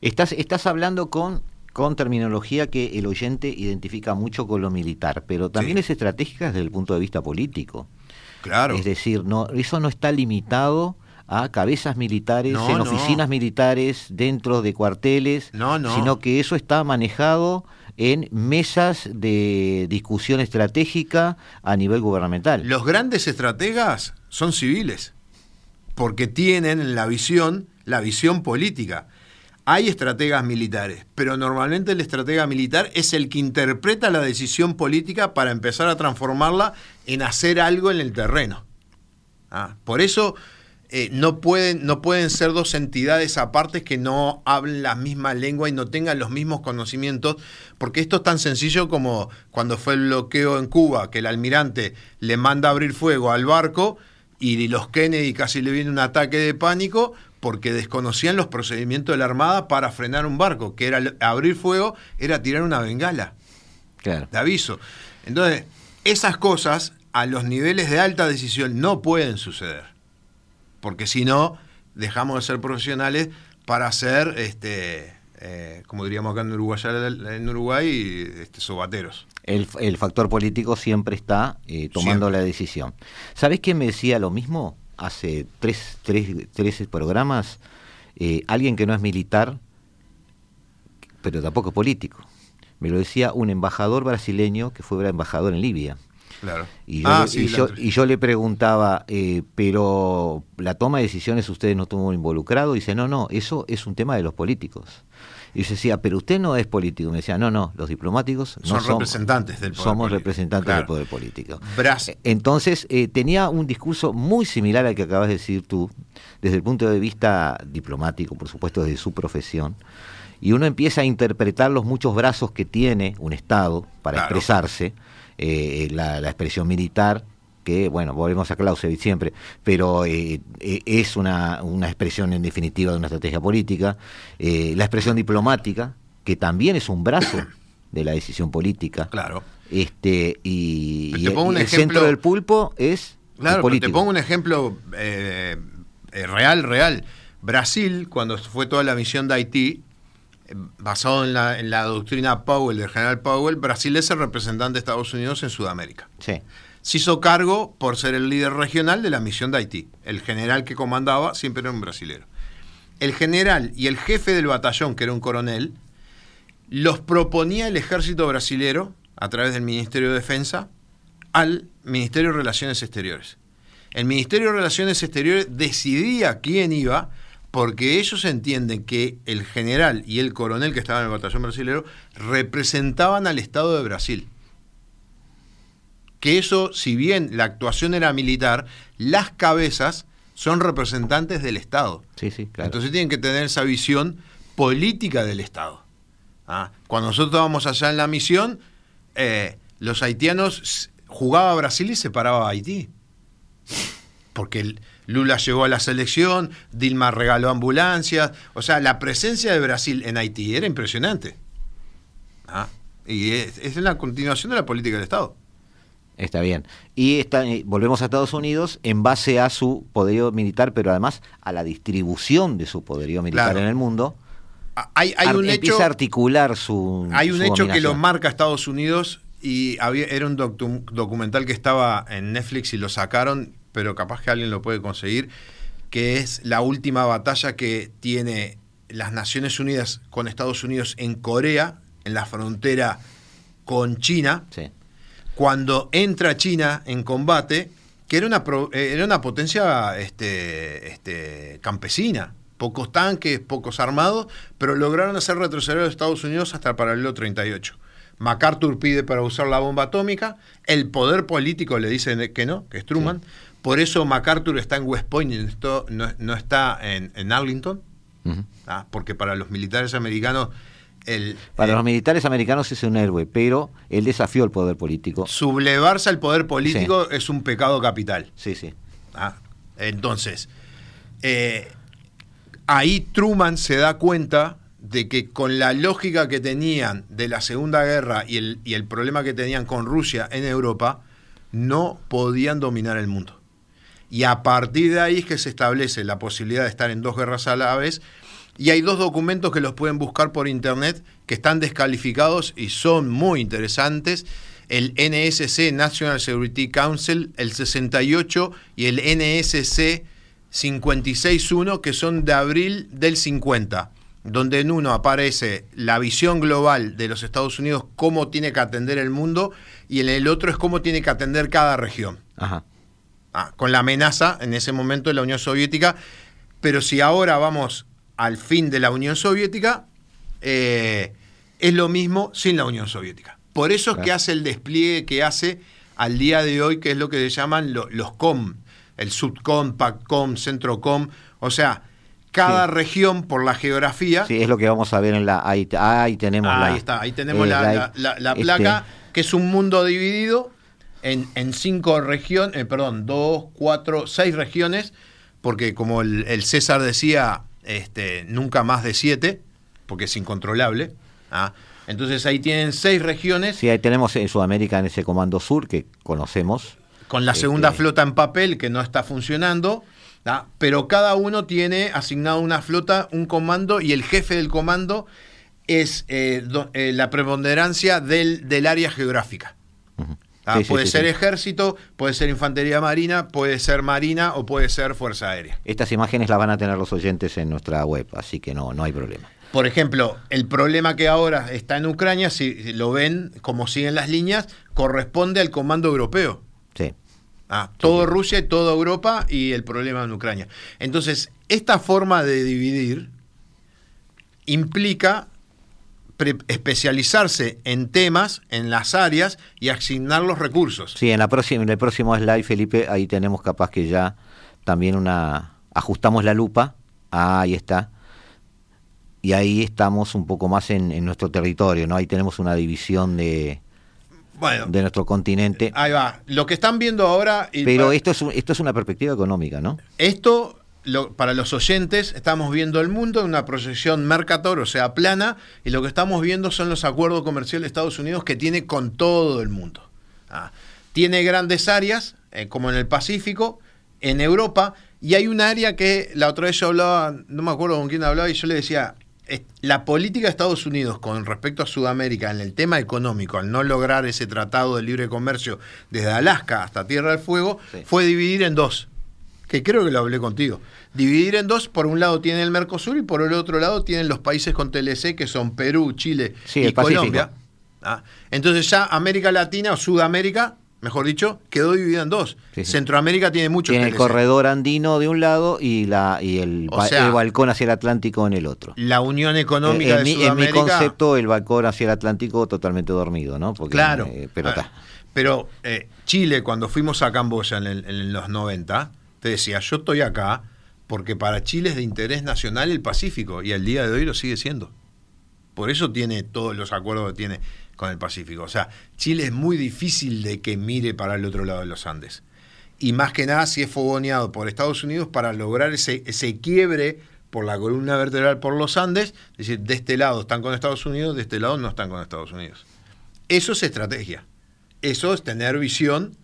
Estás, estás hablando con con terminología que el oyente identifica mucho con lo militar, pero también es estratégica desde el punto de vista político. Claro. Es decir, no, eso no está limitado a cabezas militares, en oficinas militares, dentro de cuarteles, sino que eso está manejado en mesas de discusión estratégica a nivel gubernamental. Los grandes estrategas son civiles, porque tienen la visión, la visión política. Hay estrategas militares, pero normalmente el estratega militar es el que interpreta la decisión política para empezar a transformarla en hacer algo en el terreno. Ah, por eso eh, no, pueden, no pueden ser dos entidades aparte que no hablen la misma lengua y no tengan los mismos conocimientos, porque esto es tan sencillo como cuando fue el bloqueo en Cuba, que el almirante le manda abrir fuego al barco y los Kennedy casi le viene un ataque de pánico porque desconocían los procedimientos de la Armada para frenar un barco, que era abrir fuego, era tirar una bengala claro. de aviso. Entonces, esas cosas a los niveles de alta decisión no pueden suceder, porque si no, dejamos de ser profesionales para ser, este, eh, como diríamos acá en Uruguay, en Uruguay este, sobateros. El, factor político siempre está eh, tomando la decisión. ¿Sabés quién me decía lo mismo? Hace tres, tres, programas eh, alguien que no es militar, pero tampoco es político. Me lo decía un embajador brasileño que fue embajador en Libia. Claro. Y yo, ah, y, yo le preguntaba, eh, pero la toma de decisiones ustedes no estuvo involucrado. Y dice, no, no, eso es un tema de los políticos. Y yo decía, pero usted no es político. Me decía, no, no, los diplomáticos no son representantes del poder Somos político. representantes del poder político. Eh, entonces, eh, tenía un discurso muy similar al que acabas de decir tú, desde el punto de vista diplomático, por supuesto, desde su profesión. Y uno empieza a interpretar los muchos brazos que tiene un Estado para expresarse, eh, la expresión militar, que, bueno, volvemos a Clausewitz siempre, pero eh, eh, es una, una, expresión en definitiva de una estrategia política, eh, la expresión diplomática, que también es un brazo de la decisión política. Claro. Este, y, el, centro del pulpo es... Claro, te pongo un ejemplo real, real. Brasil, cuando fue toda la misión de Haití, basado en la, en la doctrina Powell, del general Powell, Brasil es el representante de Estados Unidos en Sudamérica. Sí se hizo cargo por ser el líder regional de la misión de Haití. El general que comandaba siempre era un brasilero. El general y el jefe del batallón, que era un coronel, los proponía el ejército brasilero, a través del Ministerio de Defensa, al Ministerio de Relaciones Exteriores. El Ministerio de Relaciones Exteriores decidía quién iba porque ellos entienden que el general y el coronel que estaban en el batallón brasilero representaban al Estado de Brasil. Que eso, si bien la actuación era militar, las cabezas son representantes del Estado. Sí, sí, claro. Entonces tienen que tener esa visión política del Estado. ¿ah? Cuando nosotros estábamos allá en la misión, eh, los haitianos jugaba a Brasil y se paraba a Haití. Porque Lula llegó a la selección, Dilma regaló ambulancias, o sea, la presencia de Brasil en Haití era impresionante. ¿Ah? Y es, es la continuación de la política del Estado. Está bien. Y está, eh, volvemos a Estados Unidos en base a su poderío militar, pero además a la distribución de su poderío militar Claro. en el mundo. Hay, un empieza hecho, a articular su. hay un su hecho que lo marca Estados Unidos y había, era un docu- documental que estaba en Netflix y lo sacaron, pero capaz que alguien lo puede conseguir, que es la última batalla que tiene las Naciones Unidas con Estados Unidos en Corea, en la frontera con China, Sí. Cuando entra China en combate, que era una, eh, era una potencia este, este, campesina. Pocos tanques, pocos armados, pero lograron hacer retroceder a los Estados Unidos hasta el paralelo 38. MacArthur pide para usar la bomba atómica, el poder político le dice que no, que es Truman. Por eso MacArthur está en West Point y no, está- no- está en, en Arlington, ah, porque para los militares americanos el, Para eh, los militares americanos es un héroe, pero él desafió el poder político. sublevarse al poder político es un pecado capital. Sí, sí. Ah, Entonces, eh, ahí Truman se da cuenta de que con la lógica que tenían de la Segunda Guerra y el, y el problema que tenían con Rusia en Europa, no podían dominar el mundo. Y a partir de ahí es que se establece la posibilidad de estar en dos guerras a la vez. Y hay dos documentos que los pueden buscar por internet que están descalificados y son muy interesantes. El NSC, National Security Council, el 68 y el NSC 56.1, que son de abril del 50, donde en uno aparece la visión global de los Estados Unidos, cómo tiene que atender el mundo, y en el otro es cómo tiene que atender cada región. Ajá. Ah, con la amenaza en ese momento de la Unión Soviética. Pero si ahora vamos al fin de la Unión Soviética, eh, es lo mismo sin la Unión Soviética. Por eso es que hace el despliegue que hace al día de hoy, que es lo que se llaman lo- los COM, el SUDCOM, PACCOM, CENTROCOM. O sea, cada Sí. región por la geografía Sí, es lo que vamos a ver en la. Ahí, ahí tenemos la. Ahí está, ahí tenemos eh, la, la- la- la- la este, placa, que es un mundo dividido en, en cinco regiones, eh, perdón, dos, cuatro, seis regiones, porque como el, el César decía, este, nunca más de siete, porque es incontrolable. ¿ah? Entonces ahí tienen seis regiones Sí, ahí tenemos en Sudamérica en ese Comando Sur que conocemos. con la segunda Este- flota en papel que no está funcionando, ¿ah? pero cada uno tiene asignado una flota, un comando, y el jefe del comando es eh, do- eh, la preponderancia del, del área geográfica. ¿Ah? Sí, puede sí, ser sí. ejército, puede ser infantería marina, puede ser marina o puede ser fuerza aérea. Estas imágenes las van a tener los oyentes en nuestra web, así que no, no hay problema. Por ejemplo, el problema que ahora está en Ucrania, si lo ven como siguen las líneas, corresponde al comando europeo. Sí. Ah, todo Rusia y toda Europa y el problema en Ucrania. Entonces, esta forma de dividir implica especializarse en temas, en las áreas y asignar los recursos. Sí, en, la próxima, en el próximo slide, Felipe, ahí tenemos capaz que ya también una... Ajustamos la lupa. Ah, ahí está. Y ahí estamos un poco más en, en nuestro territorio, ¿no? Ahí tenemos una división de, Bueno, de nuestro continente. ahí va. Lo que están viendo ahora... y Pero esto es, un- esto es una perspectiva económica, ¿no? Esto, lo- para los oyentes, estamos viendo el mundo en una proyección Mercator, o sea, plana, y lo que estamos viendo son los acuerdos comerciales de Estados Unidos que tiene con todo el mundo. Ah, tiene grandes áreas, eh, como en el Pacífico, en Europa, y hay un área que la otra vez yo hablaba, no me acuerdo con quién hablaba, y yo le decía, la política de Estados Unidos con respecto a Sudamérica en el tema económico, al no lograr ese tratado de libre comercio desde Alaska hasta Tierra del Fuego, Sí. fue dividir en dos que creo que lo hablé contigo. Dividir en dos, por un lado tiene el Mercosur y por el otro lado tienen los países con TLC que son Perú, Chile Sí, y el. Colombia. Ah, Entonces ya América Latina o Sudamérica mejor dicho, quedó dividida en dos. Sí, sí. Centroamérica tiene muchos Tiene el corredor andino de un lado y la y el, O ba- sea, el balcón hacia el Atlántico en el otro. La Unión Económica en, de mi, en mi Sudamérica. concepto, el balcón hacia el Atlántico totalmente dormido, ¿no? Porque, Claro. eh, pero Ah, está. Pero eh, Chile, cuando fuimos a Camboya en, el- en los 90, te decía, yo estoy acá porque para Chile es de interés nacional el Pacífico y al día de hoy lo sigue siendo. Por eso tiene todos los acuerdos que tiene con el Pacífico. O sea, Chile es muy difícil de que mire para el otro lado de los Andes. Y más que nada si es fogoneado por Estados Unidos para lograr ese, ese quiebre por la columna vertebral por los Andes, es decir, de este lado están con Estados Unidos, de este lado no están con Estados Unidos. Eso es estrategia. Eso es tener visión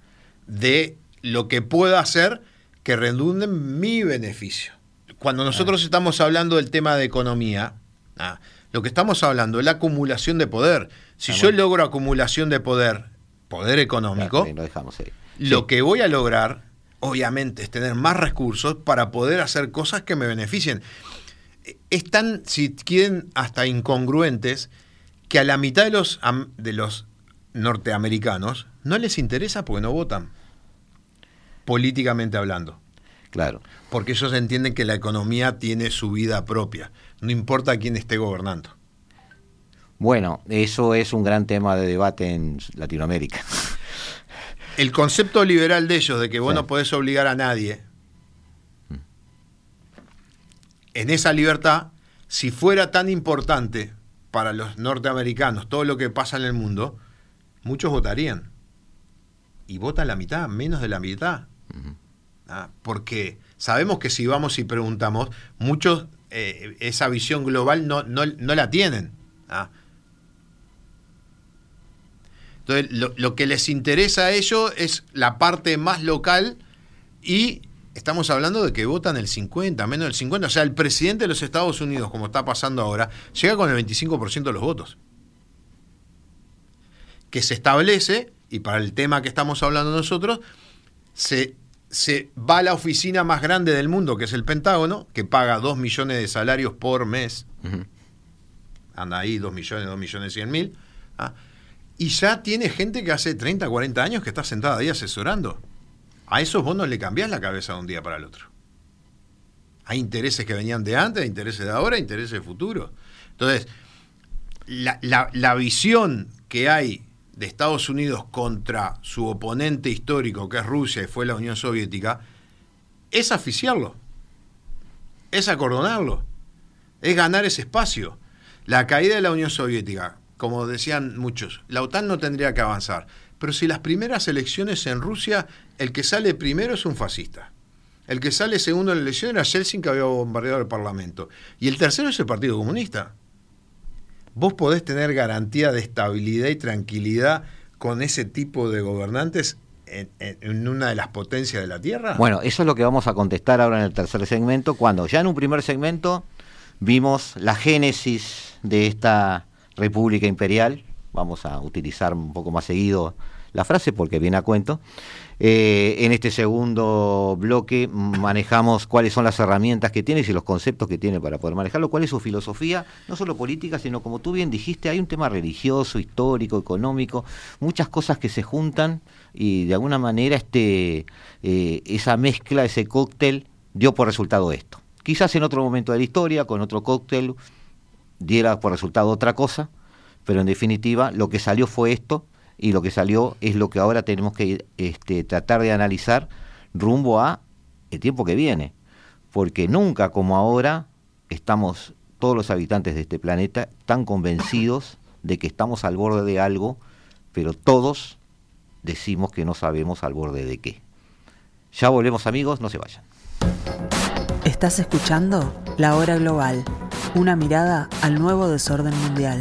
de lo que pueda hacer que redunde en mi beneficio. Cuando nosotros estamos hablando del tema de economía, ah, lo que estamos hablando es la acumulación de poder. Si Ah, yo bueno. logro acumulación de poder, poder económico, Claro, lo dejamos ahí. lo Sí. que voy a lograr, obviamente, es tener más recursos para poder hacer cosas que me beneficien. Es tan, si quieren, hasta incongruentes, que a la mitad de los, de los norteamericanos no les interesa porque no votan, políticamente hablando. Claro. Porque ellos entienden que la economía tiene su vida propia, no importa quién esté gobernando. Bueno, eso es un gran tema de debate en Latinoamérica. El concepto liberal de ellos, de que vos Sí. no podés obligar a nadie, en esa libertad, si fuera tan importante para los norteamericanos todo lo que pasa en el mundo, muchos votarían. Y votan la mitad, menos de la mitad. Ah, porque sabemos que si vamos y preguntamos, muchos eh, esa visión global no, no, no la tienen. Ah. Entonces, lo, lo que les interesa a ellos es la parte más local y estamos hablando de que votan el 50, menos del 50. O sea, el presidente de los Estados Unidos, como está pasando ahora, llega con el 25% de los votos. Que se establece, y para el tema que estamos hablando nosotros, se, se va a la oficina más grande del mundo, que es el Pentágono, que paga 2 millones de salarios por mes. Anda ahí 2 millones, 2 millones 100 mil. ¿ah? Y ya tiene gente que hace 30, 40 años que está sentada ahí asesorando. A esos no le cambiás la cabeza de un día para el otro. Hay intereses que venían de antes, hay intereses de ahora, intereses de futuro. Entonces, la, la- la visión que hay de Estados Unidos contra su oponente histórico, que es Rusia y fue la Unión Soviética, es aficiarlo, es acordonarlo, es ganar ese espacio. La caída de la Unión Soviética, como decían muchos, la OTAN no tendría que avanzar. Pero si las primeras elecciones en Rusia, el que sale primero es un fascista. El que sale segundo en la elección era Yeltsin, que había bombardeado el Parlamento. Y el tercero es el Partido Comunista. Vos podés tener garantía de estabilidad y tranquilidad con ese tipo de gobernantes en, una de las potencias de la Tierra. Bueno, eso es lo que vamos a contestar ahora en el tercer segmento, cuando ya en un primer segmento vimos la génesis de esta República Imperial, vamos a utilizar un poco más seguido la frase porque viene a cuento. Eh, en este segundo bloque manejamos cuáles son las herramientas que tiene y los conceptos que tiene para poder manejarlo, cuál es su filosofía, no solo política, sino como tú bien dijiste, hay un tema religioso, histórico, económico, muchas cosas que se juntan y de alguna manera este, eh, esa mezcla, ese cóctel dio por resultado esto. Quizás en otro momento de la historia, con otro cóctel, diera por resultado otra cosa, pero en definitiva lo que salió fue esto y lo que salió es lo que ahora tenemos que este, tratar de analizar rumbo a el tiempo que viene, porque nunca como ahora estamos todos los habitantes de este planeta tan convencidos de que estamos al borde de algo, pero todos decimos que no sabemos al borde de qué. Ya volvemos amigos, no se vayan. Estás escuchando La Hora Global, una mirada al nuevo desorden mundial.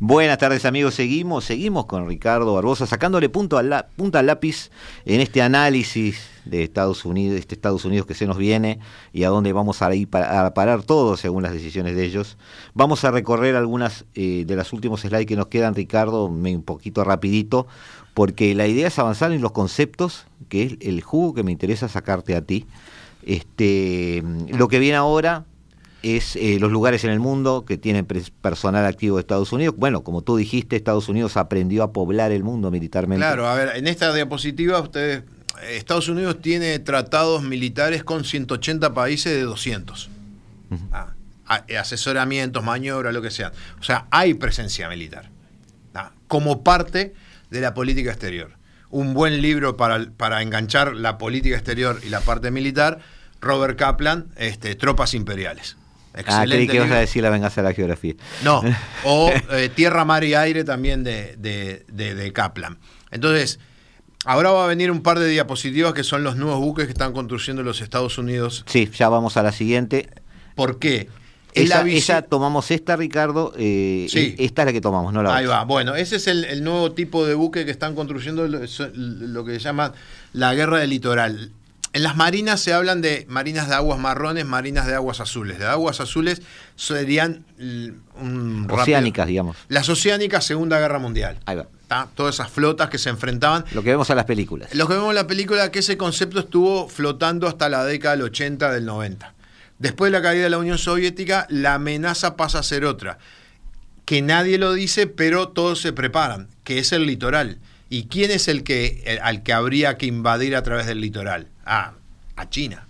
Buenas tardes amigos, seguimos, seguimos con Ricardo Barbosa sacándole punto al punta al lápiz en este análisis de Estados Unidos, este Estados Unidos que se nos viene y a dónde vamos a ir a parar todos según las decisiones de ellos. Vamos a recorrer algunas eh, de las últimos slides que nos quedan, Ricardo, un poquito rapidito, porque la idea es avanzar en los conceptos, que es el jugo que me interesa sacarte a ti. Este, lo que viene ahora es eh, los lugares en el mundo que tienen personal activo de Estados Unidos. Bueno, como tú dijiste, Estados Unidos aprendió a poblar el mundo militarmente. Claro, a ver, en esta diapositiva ustedes Estados Unidos tiene tratados militares con 180 países de 200. Ah, asesoramientos, maniobras, lo que sea. O sea, hay presencia militar. Ah, como parte de la política exterior. Un buen libro para, para enganchar la política exterior y la parte militar, Robert Kaplan, este, Tropas Imperiales. Ah, creí que ibas a decir la venganza de la geografía. No, o eh, Tierra, Mar y Aire también de, de, de Kaplan. Entonces, Ahora va a venir un par de diapositivas que son los nuevos buques que están construyendo los Estados Unidos. Sí, ya vamos a la siguiente. ¿Por qué? Esa, tomamos esta, Ricardo. Eh, sí. Esta es la que tomamos, no la Ahí va. Bueno, ese es el, nuevo tipo de buque que están construyendo, lo, que se llama la guerra del litoral. En las marinas se hablan de marinas de aguas marrones, marinas de aguas azules. De aguas azules serían un oceánicas, digamos. Las oceánicas, Segunda Guerra Mundial. Ahí va. Todas esas flotas que se enfrentaban. Lo que vemos en las películas. Lo que vemos en la película, que ese concepto estuvo flotando hasta la década del 80, del 90. Después de la caída de la Unión Soviética, la amenaza pasa a ser otra. Que nadie lo dice, pero todos se preparan, que es el litoral. ¿Y quién es el que, al que habría que invadir a través del litoral? Ah, a China.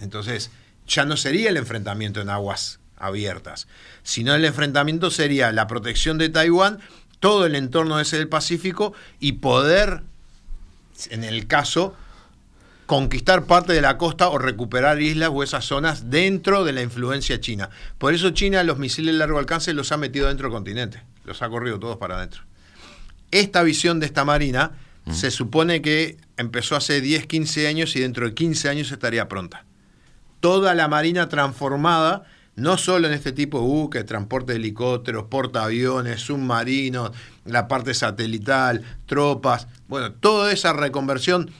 Entonces, ya no sería el enfrentamiento en aguas abiertas, sino el enfrentamiento sería la protección de Taiwán todo el entorno ese del Pacífico y poder, en el caso, conquistar parte de la costa o recuperar islas o esas zonas dentro de la influencia china. Por eso China los misiles de largo alcance los ha metido dentro del continente, los ha corrido todos para adentro. Esta visión de esta marina mm. se supone que empezó hace 10, 15 años y dentro de 15 años estaría pronta. Toda la marina transformada no solo en este tipo de buques, transporte de helicópteros, portaaviones, submarinos, la parte satelital, tropas, bueno, toda esa reconversión,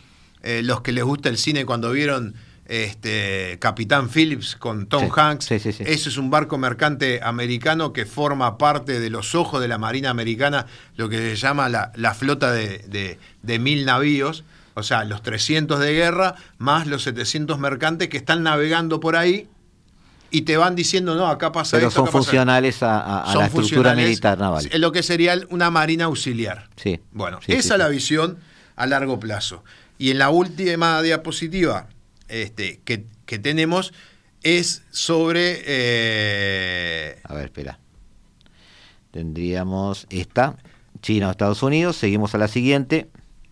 eh, los que les gusta el cine cuando vieron este, Capitán Phillips con Tom Hanks, ese es un barco mercante americano que forma parte de los ojos de la Marina Americana, lo que se llama la, flota de, de mil navíos, o sea, los 300 de guerra más los 700 mercantes que están navegando por ahí y te van diciendo, no, acá pasa Pero son funcionales a, la estructura militar naval. Lo que sería una marina auxiliar. Sí. Bueno, esa es la visión a largo plazo. Y en la última diapositiva este, que, tenemos es sobre... Eh, a ver, espera. Tendríamos esta, China o Estados Unidos, seguimos a la siguiente.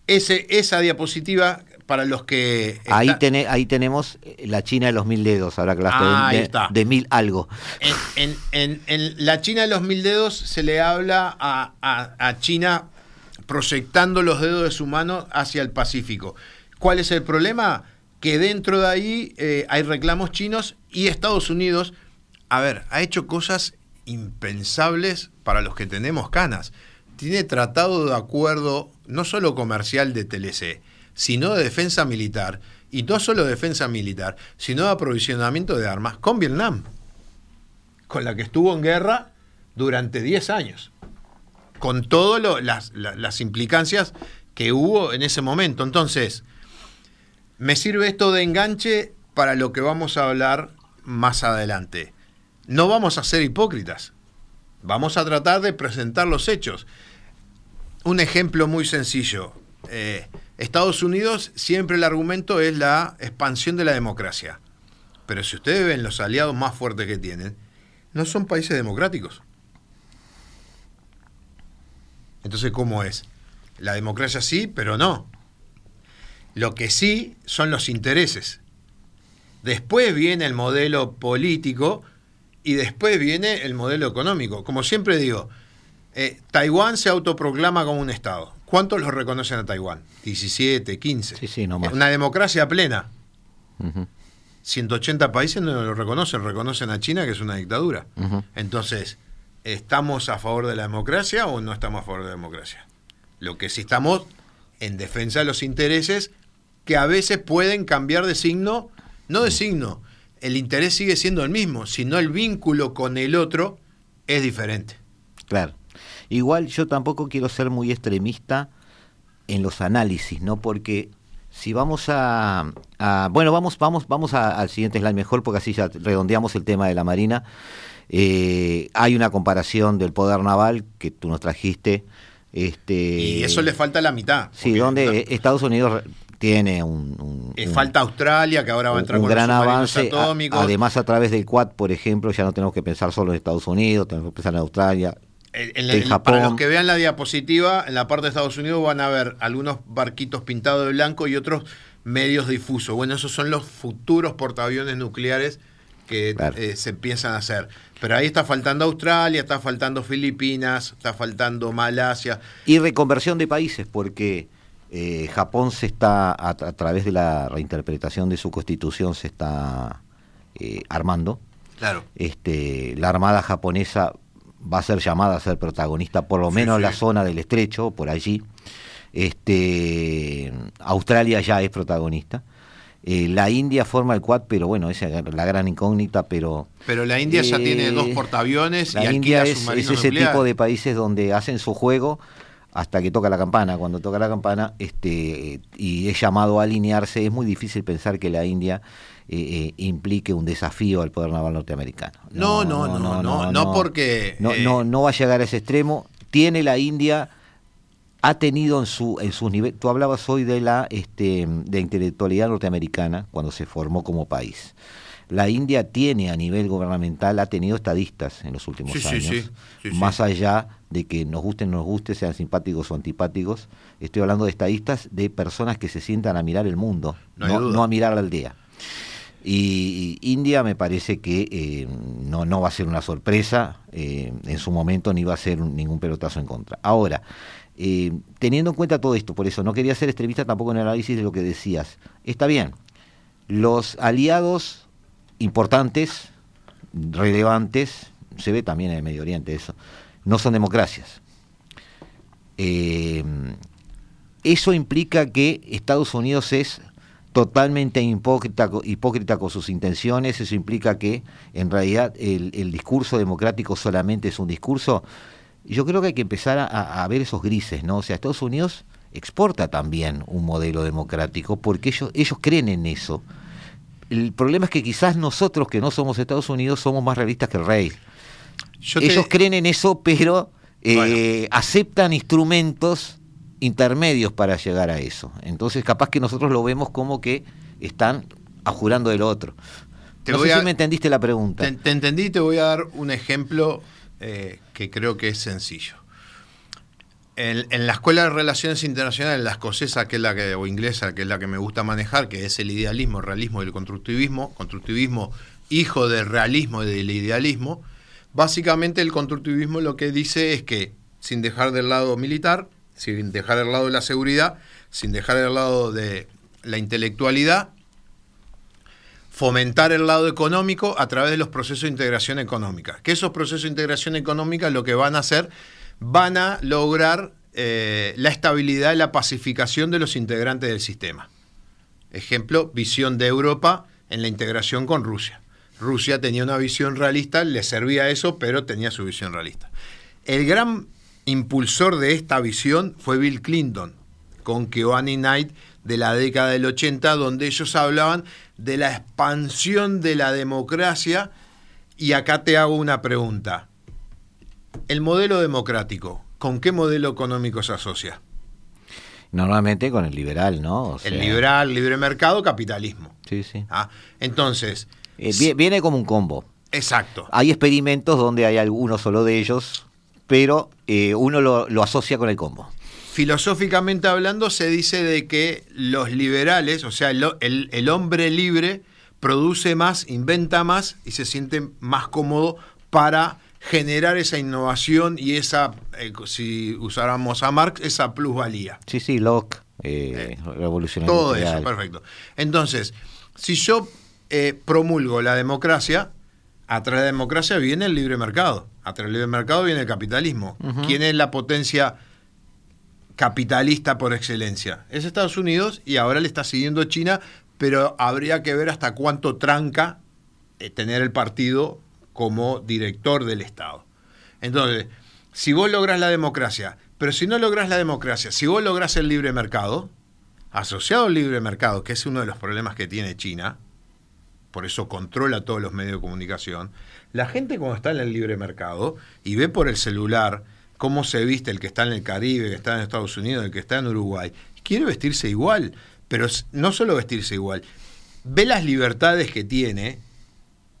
Ese, esa diapositiva para los que... Ahí, ahí tenemos la China de los mil dedos, ahora que la de, de, mil algo. En, la China de los mil dedos se le habla a, China proyectando los dedos de su mano hacia el Pacífico. ¿Cuál es el problema? Que dentro de ahí eh, hay reclamos chinos y Estados Unidos, a ver, ha hecho cosas impensables para los que tenemos canas. Tiene tratado de acuerdo, no solo comercial de TLC, sino de defensa militar, y no solo defensa militar, sino de aprovisionamiento de armas con Vietnam, con la que estuvo en guerra durante 10 años, con todas las, implicancias que hubo en ese momento. Entonces, me sirve esto de enganche para lo que vamos a hablar más adelante. No vamos a ser hipócritas, vamos a tratar de presentar los hechos. Un ejemplo muy sencillo. Eh, Estados Unidos siempre el argumento es la expansión de la democracia. Pero si ustedes ven los aliados más fuertes que tienen, no son países democráticos. Entonces, ¿cómo es? La democracia sí, pero no. Lo que sí son los intereses. Después viene el modelo político y después viene el modelo económico. Como siempre digo, eh, Taiwán se autoproclama como un Estado ¿Cuántos lo reconocen a Taiwán? 17, 15. Sí, sí, no más. Una democracia plena. Ujú. 180 países no lo reconocen, reconocen a China que es una dictadura. Entonces, ¿estamos a favor de la democracia o no estamos a favor de la democracia? Lo que sí estamos en defensa de los intereses que a veces pueden cambiar de signo, no de signo, el interés sigue siendo el mismo, sino el vínculo con el otro es diferente. Claro. Igual yo tampoco quiero ser muy extremista en los análisis, ¿no? Porque si vamos a, a- bueno, vamos, vamos, vamos a- al siguiente slide mejor, porque así ya redondeamos el tema de la Marina. Eh, hay una comparación del poder naval que tú nos trajiste. Este, Y eso le falta la mitad. Sí, donde no- Estados Unidos tiene un, un- eh, un- falta Australia, que ahora va a entrar un con gran los avance. A- además, a través del Quad, por ejemplo, ya no tenemos que pensar solo en Estados Unidos, tenemos que pensar en Australia. En- en- Japón. Para los que vean la diapositiva, en la parte de Estados Unidos van a ver algunos barquitos pintados de blanco y otros medios difusos. Bueno, esos son los futuros portaaviones nucleares que Claro. eh, se empiezan a hacer. Pero ahí está faltando Australia, está faltando Filipinas, está faltando Malasia. Y reconversión de países, porque eh, Japón se está, a, a través de la reinterpretación de su constitución, se está eh, armando. Claro. Este, la Armada japonesa va a ser llamada a ser protagonista, por lo Sí, menos en sí. la zona del estrecho, por allí. Este, Australia ya es protagonista. Eh, la India forma el Quad, pero bueno, esa es la gran incógnita, pero... Pero la India ya Eh, tiene dos portaaviones y La alquila India es, ese tipo de países donde hacen su juego hasta que toca la campana. Cuando toca la campana este, y es llamado a alinearse, es muy difícil pensar que la India eh, eh, implique un desafío al poder naval norteamericano. No, no, no, no, no, porque, No, eh, no, no va a llegar a ese extremo. Tiene la India ha tenido en su en sus niveles tú hablabas hoy de la este de intelectualidad norteamericana cuando se formó como país la India tiene a nivel gubernamental ha tenido estadistas en los últimos Sí, años sí, sí, sí. más allá de que nos gusten no nos guste sean simpáticos o antipáticos estoy hablando de estadistas de personas que se sientan a mirar el mundo No a mirar la aldea y y India me parece que eh, no, no va a ser una sorpresa eh, en su momento ni va a ser un- ningún pelotazo en contra. Ahora, eh, teniendo en cuenta todo esto, por eso no quería ser extremista tampoco en el análisis de lo que decías. Está bien, los aliados importantes, relevantes, se ve también en el Medio Oriente eso, no son democracias. Eh, eso implica que Estados Unidos es totalmente hipócrita, co- hipócrita con sus intenciones, eso implica que en realidad el, el discurso democrático solamente es un discurso. Yo creo que hay que empezar a, a ver esos grises, ¿no? O sea, Estados Unidos exporta también un modelo democrático porque ellos, ellos creen en eso. El problema es que quizás nosotros que no somos Estados Unidos somos más realistas que el rey. Yo te- Ellos creen en eso, pero eh, Bueno. aceptan instrumentos intermedios para llegar a eso. Entonces, capaz que nosotros lo vemos como que están ajurando del otro. Te no voy sé a- si me entendiste la pregunta. Te, te entendí, te voy a dar un ejemplo eh, que creo que es sencillo. En, en la Escuela de Relaciones Internacionales, la escocesa, que es la que, o inglesa, que es la que me gusta manejar, que es el idealismo, el realismo y el constructivismo, constructivismo hijo del realismo y del idealismo, básicamente el constructivismo lo que dice es que sin dejar del lado militar, sin dejar del lado de la seguridad, sin dejar del lado de la intelectualidad, fomentar el lado económico a través de los procesos de integración económica. Que esos procesos de integración económica lo que van a hacer, van a lograr eh, la estabilidad y la pacificación de los integrantes del sistema. Ejemplo, visión de Europa en la integración con Rusia. Rusia tenía una visión realista, le servía eso, pero tenía su visión realista. El gran impulsor de esta visión fue Bill Clinton, con Keohane Knight de la década del 80, donde ellos hablaban de la expansión de la democracia. Y acá te hago una pregunta. El modelo democrático, ¿con qué modelo económico se asocia? Normalmente con el liberal, ¿no? O El liberal, libre mercado, capitalismo. Sí, sí. ¿ah? Entonces, Eh, vi- viene como un combo. exacto. Hay experimentos donde hay alguno solo de ellos, pero eh, uno lo, lo asocia con el combo. Filosóficamente hablando, se dice de que los liberales, o sea, el, el- el hombre libre, produce más, inventa más y se siente más cómodo para generar esa innovación y esa, eh, si usáramos a Marx, esa plusvalía. Sí, sí, Locke, eh, revolucionario. Todo eso, perfecto. Entonces, si yo eh, promulgo la democracia, atrás de la democracia viene el libre mercado, atrás del libre mercado viene el capitalismo. ¿Quién es la potencia capitalista por excelencia? Es Estados Unidos y ahora le está siguiendo China, pero habría que ver hasta cuánto tranca eh, tener el partido como director del Estado. Entonces, si vos lográs la democracia, pero si no lográs la democracia, si vos lográs el libre mercado, asociado al libre mercado, que es uno de los problemas que tiene China, por eso controla todos los medios de comunicación, la gente cuando está en el libre mercado y ve por el celular cómo se viste el que está en el Caribe, el que está en Estados Unidos, el que está en Uruguay, quiere vestirse igual, pero no solo vestirse igual, ve las libertades que tiene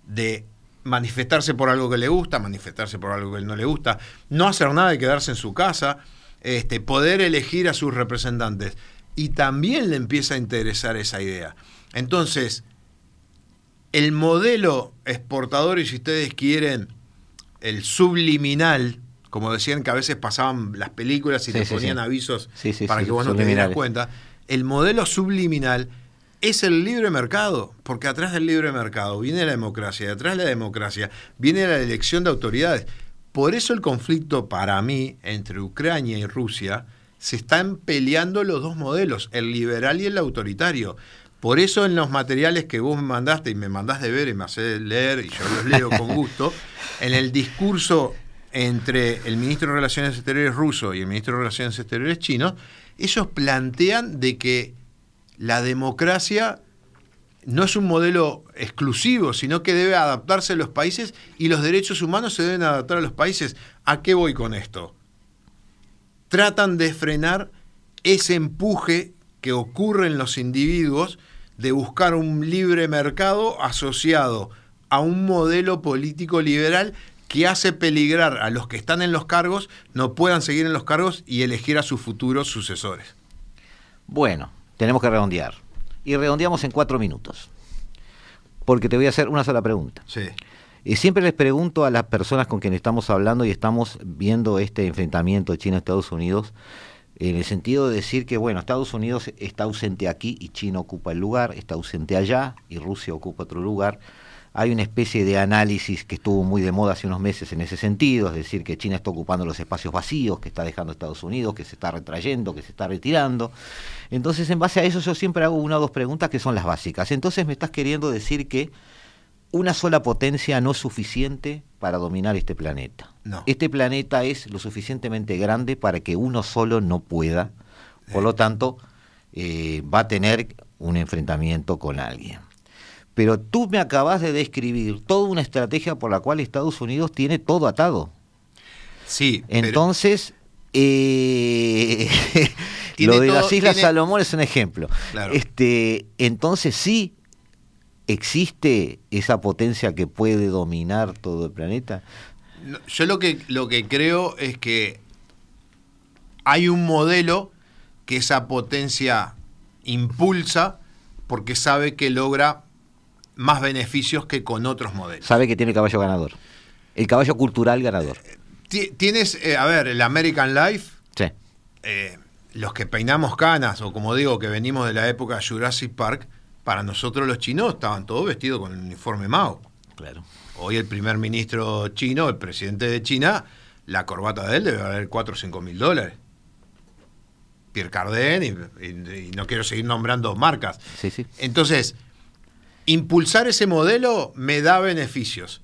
de manifestarse por algo que le gusta, manifestarse por algo que no le gusta, no hacer nada y quedarse en su casa, este, poder elegir a sus representantes. Y también le empieza a interesar esa idea. Entonces, el modelo exportador, y si ustedes quieren, el subliminal, como decían que a veces pasaban las películas y te ponían avisos para que vos no te dieras cuenta, el modelo subliminal es el libre mercado, porque atrás del libre mercado viene la democracia, y atrás de la democracia viene la elección de autoridades. Por eso el conflicto para mí entre Ucrania y Rusia se están peleando los dos modelos, el liberal y el autoritario. Por eso en los materiales que vos me mandaste y me mandás de ver y me haces leer y yo los leo con gusto, en el discurso entre el ministro de Relaciones Exteriores ruso y el ministro de Relaciones Exteriores chino, ellos plantean de que la democracia no es un modelo exclusivo, sino que debe adaptarse a los países y los derechos humanos se deben adaptar a los países. ¿A qué voy con esto? Tratan de frenar ese empuje que ocurre en los individuos de buscar un libre mercado asociado a un modelo político liberal que hace peligrar a los que están en los cargos, no puedan seguir en los cargos y elegir a sus futuros sucesores. Bueno, tenemos que redondear. Y redondeamos en cuatro minutos. Porque te voy a hacer una sola pregunta. Sí. Y siempre les pregunto a las personas con quienes estamos hablando y estamos viendo este enfrentamiento China-Estados Unidos, en el sentido de decir que, bueno, Estados Unidos está ausente aquí y China ocupa el lugar, está ausente allá y Rusia ocupa otro lugar. Hay una especie de análisis que estuvo muy de moda hace unos meses en ese sentido, es decir, que China está ocupando los espacios vacíos, que está dejando Estados Unidos, que se está retrayendo, que se está retirando. Entonces, en base a eso, yo siempre hago una o dos preguntas que son las básicas. Entonces, me estás queriendo decir que una sola potencia no es suficiente para dominar este planeta. No. Este planeta es lo suficientemente grande para que uno solo no pueda. Por lo tanto, eh, va a tener un enfrentamiento con alguien. Pero tú me acabas de describir toda una estrategia por la cual Estados Unidos tiene todo atado. Sí. Entonces, eh, lo de las Islas Salomón es un ejemplo. Este, entonces sí ¿Existe esa potencia que puede dominar todo el planeta? Yo lo que, lo que creo es que hay un modelo que esa potencia impulsa porque sabe que logra más beneficios que con otros modelos. Sabe que tiene el caballo ganador. El caballo cultural ganador. Tienes, eh, a ver, el American Life. Sí. Eh, los que peinamos canas, o como digo, que venimos de la época Jurassic Park, para nosotros los chinos estaban todos vestidos con el uniforme Mao. Claro. Hoy el primer ministro chino, el presidente de China, la corbata de él debe valer 4 o 5 mil dólares. Pierre Cardin, y, no quiero seguir nombrando marcas. Sí, sí. Entonces, impulsar ese modelo me da beneficios.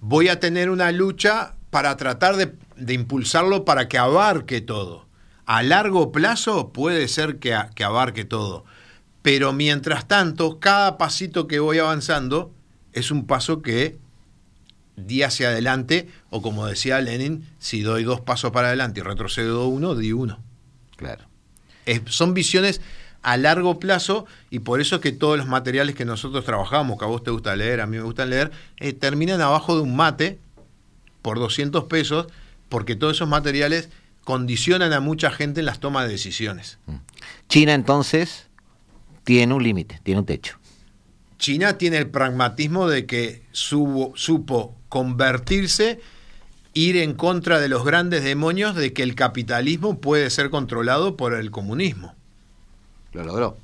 Voy a tener una lucha para tratar de, de impulsarlo para que abarque todo. A largo plazo puede ser que, que abarque todo pero mientras tanto, cada pasito que voy avanzando es un paso que di hacia adelante, o como decía Lenin, si doy dos pasos para adelante y retrocedo uno, di uno. Claro. son visiones a largo plazo y por eso es que todos los materiales que nosotros trabajamos, que a vos te gusta leer, a mí me gusta leer, eh, terminan abajo de un mate por 200 pesos, porque todos esos materiales condicionan a mucha gente en las tomas de decisiones. Mm. China entonces tiene un límite, tiene un techo. China tiene el pragmatismo de que supo convertirse ir en contra de los grandes demonios de que el capitalismo puede ser controlado por el comunismo. Lo logró.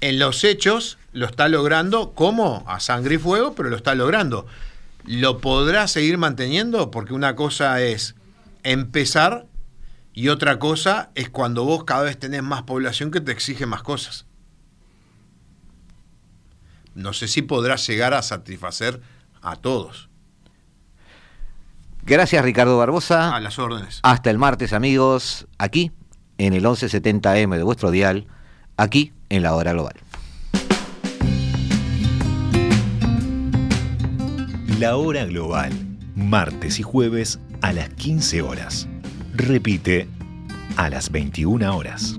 En los hechos lo está logrando como a sangre y fuego, pero lo está logrando. ¿Lo podrá seguir manteniendo? Porque una cosa es empezar y otra cosa es cuando vos cada vez tenés más población que te exige más cosas. No sé si podrá llegar a satisfacer a todos. Gracias Ricardo Barbosa. A las órdenes. Hasta el martes amigos, aquí en el 1170M de vuestro dial, aquí en la hora global. La hora global, martes y jueves a las 15 horas. Repite a las 21 horas.